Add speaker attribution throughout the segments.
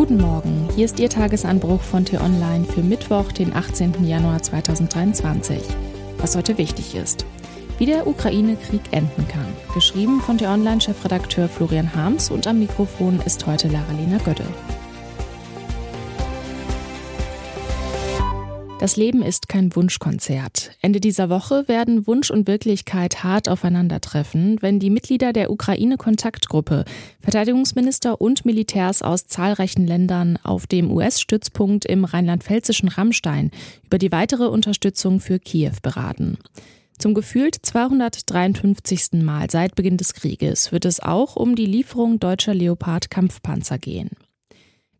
Speaker 1: Guten Morgen, hier ist Ihr Tagesanbruch von T-Online für Mittwoch, den 18. Januar 2023. Was heute wichtig ist. Wie der Ukraine-Krieg enden kann. Geschrieben von T-Online-Chefredakteur Florian Harms und am Mikrofon ist heute Lara-Lena Gödde. Das Leben ist kein Wunschkonzert. Ende dieser Woche werden Wunsch und Wirklichkeit hart aufeinandertreffen, wenn die Mitglieder der Ukraine-Kontaktgruppe, Verteidigungsminister und Militärs aus zahlreichen Ländern auf dem US-Stützpunkt im rheinland-pfälzischen Rammstein über die weitere Unterstützung für Kiew beraten. Zum gefühlt 253. Mal seit Beginn des Krieges wird es auch um die Lieferung deutscher Leopard-Kampfpanzer gehen.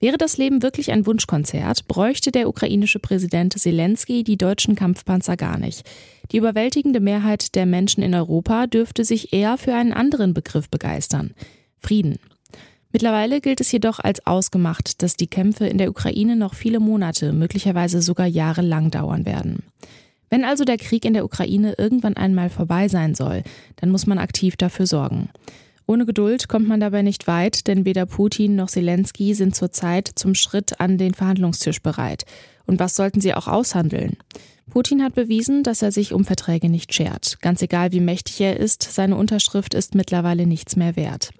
Speaker 1: Wäre das Leben wirklich ein Wunschkonzert, bräuchte der ukrainische Präsident Zelensky die deutschen Kampfpanzer gar nicht. Die überwältigende Mehrheit der Menschen in Europa dürfte sich eher für einen anderen Begriff begeistern. Frieden. Mittlerweile gilt es jedoch als ausgemacht, dass die Kämpfe in der Ukraine noch viele Monate, möglicherweise sogar Jahre lang dauern werden. Wenn also der Krieg in der Ukraine irgendwann einmal vorbei sein soll, dann muss man aktiv dafür sorgen. Ohne Geduld kommt man dabei nicht weit, denn weder Putin noch Zelensky sind zurzeit zum Schritt an den Verhandlungstisch bereit. Und was sollten sie auch aushandeln? Putin hat bewiesen, dass er sich um Verträge nicht schert. Ganz egal, wie mächtig er ist, seine Unterschrift ist mittlerweile nichts mehr wert.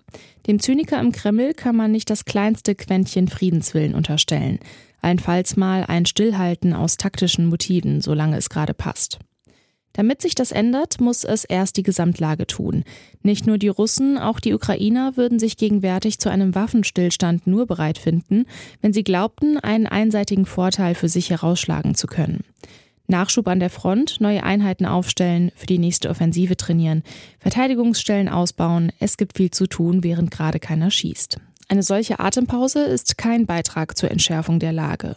Speaker 1: Dem Zyniker im Kreml kann man nicht das kleinste Quäntchen Friedenswillen unterstellen. Allenfalls mal ein Stillhalten aus taktischen Motiven, solange es gerade passt. Damit sich das ändert, muss es erst die Gesamtlage tun. Nicht nur die Russen, auch die Ukrainer würden sich gegenwärtig zu einem Waffenstillstand nur bereit finden, wenn sie glaubten, einen einseitigen Vorteil für sich herausschlagen zu können. Nachschub an der Front, neue Einheiten aufstellen, für die nächste Offensive trainieren, Verteidigungsstellen ausbauen, es gibt viel zu tun, während gerade keiner schießt. Eine solche Atempause ist kein Beitrag zur Entschärfung der Lage.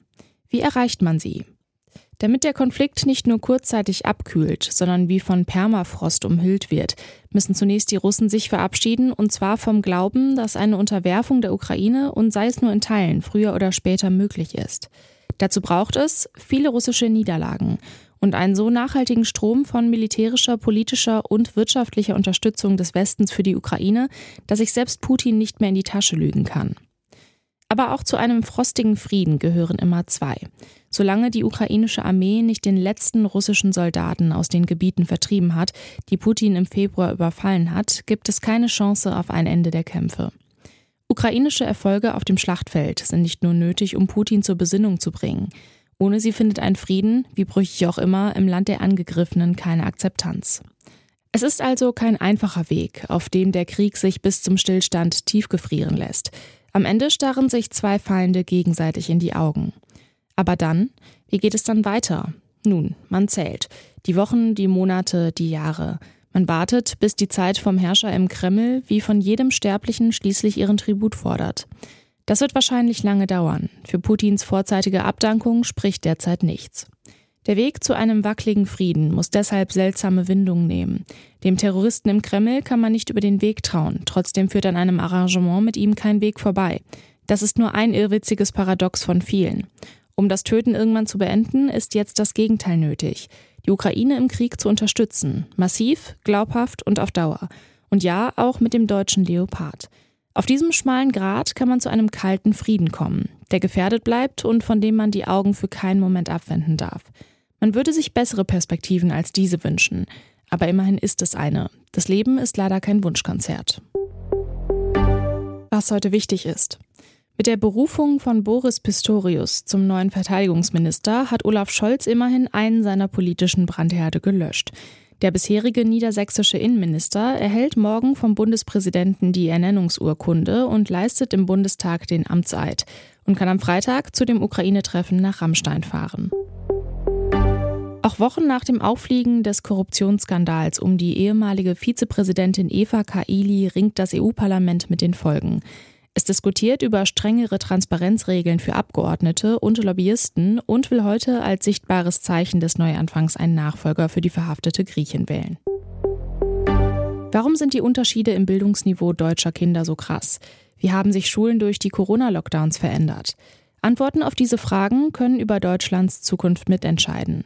Speaker 1: Wie erreicht man sie? Damit der Konflikt nicht nur kurzzeitig abkühlt, sondern wie von Permafrost umhüllt wird, müssen zunächst die Russen sich verabschieden, und zwar vom Glauben, dass eine Unterwerfung der Ukraine und sei es nur in Teilen früher oder später möglich ist. Dazu braucht es viele russische Niederlagen und einen so nachhaltigen Strom von militärischer, politischer und wirtschaftlicher Unterstützung des Westens für die Ukraine, dass sich selbst Putin nicht mehr in die Tasche lügen kann. Aber auch zu einem frostigen Frieden gehören immer zwei. Solange die ukrainische Armee nicht den letzten russischen Soldaten aus den Gebieten vertrieben hat, die Putin im Februar überfallen hat, gibt es keine Chance auf ein Ende der Kämpfe. Ukrainische Erfolge auf dem Schlachtfeld sind nicht nur nötig, um Putin zur Besinnung zu bringen. Ohne sie findet ein Frieden, wie brüchig auch immer, im Land der Angegriffenen keine Akzeptanz. Es ist also kein einfacher Weg, auf dem der Krieg sich bis zum Stillstand tiefgefrieren lässt. Am Ende starren sich zwei Feinde gegenseitig in die Augen. Aber dann, wie geht es dann weiter? Nun, man zählt. Die Wochen, die Monate, die Jahre. Man wartet, bis die Zeit vom Herrscher im Kreml wie von jedem Sterblichen schließlich ihren Tribut fordert. Das wird wahrscheinlich lange dauern. Für Putins vorzeitige Abdankung spricht derzeit nichts. Der Weg zu einem wackeligen Frieden muss deshalb seltsame Windungen nehmen. Dem Terroristen im Kreml kann man nicht über den Weg trauen, trotzdem führt an einem Arrangement mit ihm kein Weg vorbei. Das ist nur ein irrwitziges Paradox von vielen. Um das Töten irgendwann zu beenden, ist jetzt das Gegenteil nötig. Die Ukraine im Krieg zu unterstützen. Massiv, glaubhaft und auf Dauer. Und ja, auch mit dem deutschen Leopard. Auf diesem schmalen Grat kann man zu einem kalten Frieden kommen, der gefährdet bleibt und von dem man die Augen für keinen Moment abwenden darf. Man würde sich bessere Perspektiven als diese wünschen, aber immerhin ist es eine. Das Leben ist leider kein Wunschkonzert. Was heute wichtig ist. Mit der Berufung von Boris Pistorius zum neuen Verteidigungsminister hat Olaf Scholz immerhin einen seiner politischen Brandherde gelöscht. Der bisherige niedersächsische Innenminister erhält morgen vom Bundespräsidenten die Ernennungsurkunde und leistet im Bundestag den Amtseid und kann am Freitag zu dem Ukraine-Treffen nach Rammstein fahren. Auch Wochen nach dem Auffliegen des Korruptionsskandals um die ehemalige Vizepräsidentin Eva Kaili ringt das EU-Parlament mit den Folgen. Es diskutiert über strengere Transparenzregeln für Abgeordnete und Lobbyisten und will heute als sichtbares Zeichen des Neuanfangs einen Nachfolger für die verhaftete Griechin wählen. Warum sind die Unterschiede im Bildungsniveau deutscher Kinder so krass? Wie haben sich Schulen durch die Corona-Lockdowns verändert? Antworten auf diese Fragen können über Deutschlands Zukunft mitentscheiden.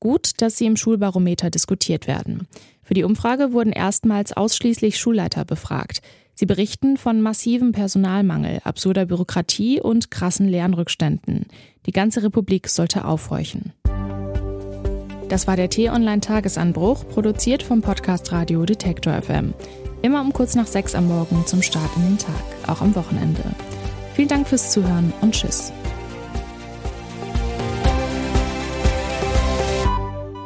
Speaker 1: Gut, dass sie im Schulbarometer diskutiert werden. Für die Umfrage wurden erstmals ausschließlich Schulleiter befragt. Sie berichten von massivem Personalmangel, absurder Bürokratie und krassen Lernrückständen. Die ganze Republik sollte aufhorchen. Das war der T-Online-Tagesanbruch, produziert vom Podcast Radio Detektor FM. Immer um kurz nach sechs am Morgen zum Start in den Tag, auch am Wochenende. Vielen Dank fürs Zuhören und Tschüss.